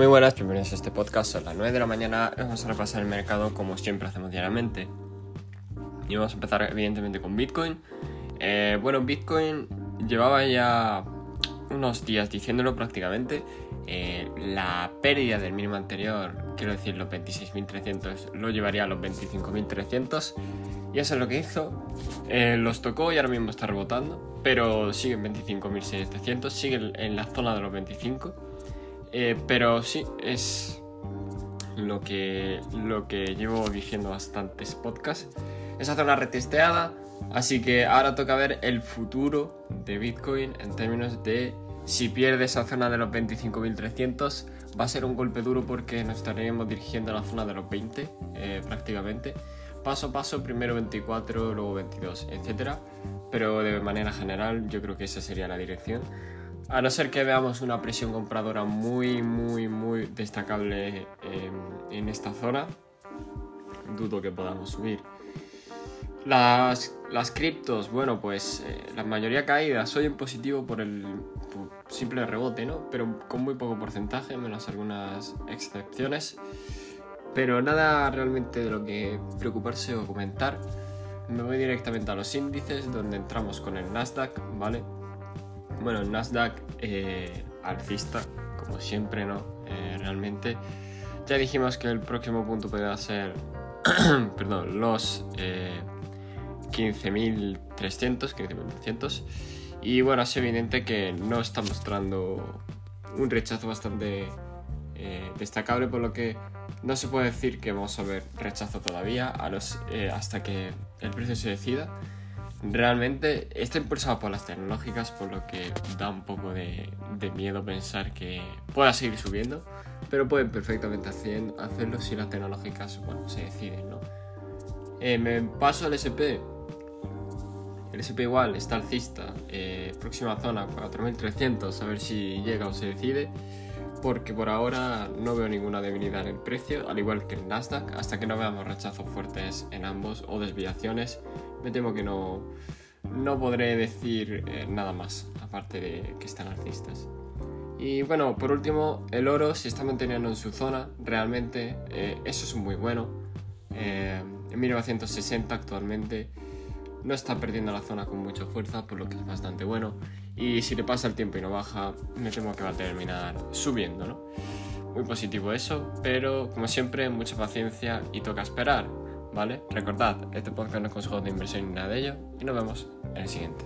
Muy buenas, bienvenidos a este podcast. Son las 9 de la mañana vamos a repasar el mercado como siempre hacemos diariamente. Y vamos a empezar evidentemente con Bitcoin. Eh, bueno, Bitcoin llevaba ya unos días diciéndolo prácticamente. Eh, la pérdida del mínimo anterior, quiero decir los 26.300, lo llevaría a los 25.300. Y eso es lo que hizo. Eh, los tocó y ahora mismo está rebotando. Pero sigue en 25.700, sigue en la zona de los 25. Eh, pero sí, es lo que, lo que llevo diciendo bastantes podcasts. Es hacer una retesteada, así que ahora toca ver el futuro de Bitcoin en términos de si pierde esa zona de los 25.300 va a ser un golpe duro porque nos estaríamos dirigiendo a la zona de los 20 eh, prácticamente paso a paso, primero 24, luego 22, etc. Pero de manera general yo creo que esa sería la dirección. A no ser que veamos una presión compradora muy, muy, muy destacable en, esta zona, dudo que podamos subir. Las, las criptos, bueno, pues eh, la mayoría caídas. Soy en positivo por el simple rebote, ¿no? Pero con muy poco porcentaje, menos algunas excepciones. Pero nada realmente de lo que preocuparse o comentar. Me voy directamente a los índices donde entramos con el Nasdaq, ¿vale? Bueno, Nasdaq eh, alcista, como siempre, ¿no? Eh, realmente. Ya dijimos que el próximo punto podría ser, perdón, los 15.300, 15.300. Y bueno, es evidente que no está mostrando un rechazo bastante eh, destacable, por lo que no se puede decir que vamos a ver rechazo todavía a los, eh, hasta que el precio se decida. Realmente está impulsado por las tecnológicas, por lo que da un poco de, miedo pensar que pueda seguir subiendo, pero pueden perfectamente hacerlo si las tecnológicas bueno, se deciden. ¿no? Eh, me paso al SP. El SP igual está alcista, eh, próxima zona 4300, a ver si llega o se decide porque por ahora no veo ninguna debilidad en el precio, al igual que el Nasdaq, hasta que no veamos rechazos fuertes en ambos o desviaciones, me temo que no, no podré decir eh, nada más, aparte de que están alcistas. Y bueno, por último, el oro se está manteniendo en su zona, realmente eh, eso es muy bueno. Eh, en 1960 actualmente no está perdiendo la zona con mucha fuerza, por lo que es bastante bueno. Y si le pasa el tiempo y no baja, me temo que va a terminar subiendo, ¿no? Muy positivo eso, pero como siempre, mucha paciencia y toca esperar, ¿vale? Recordad, este podcast no es consejo de inversión ni nada de ello, y nos vemos en el siguiente.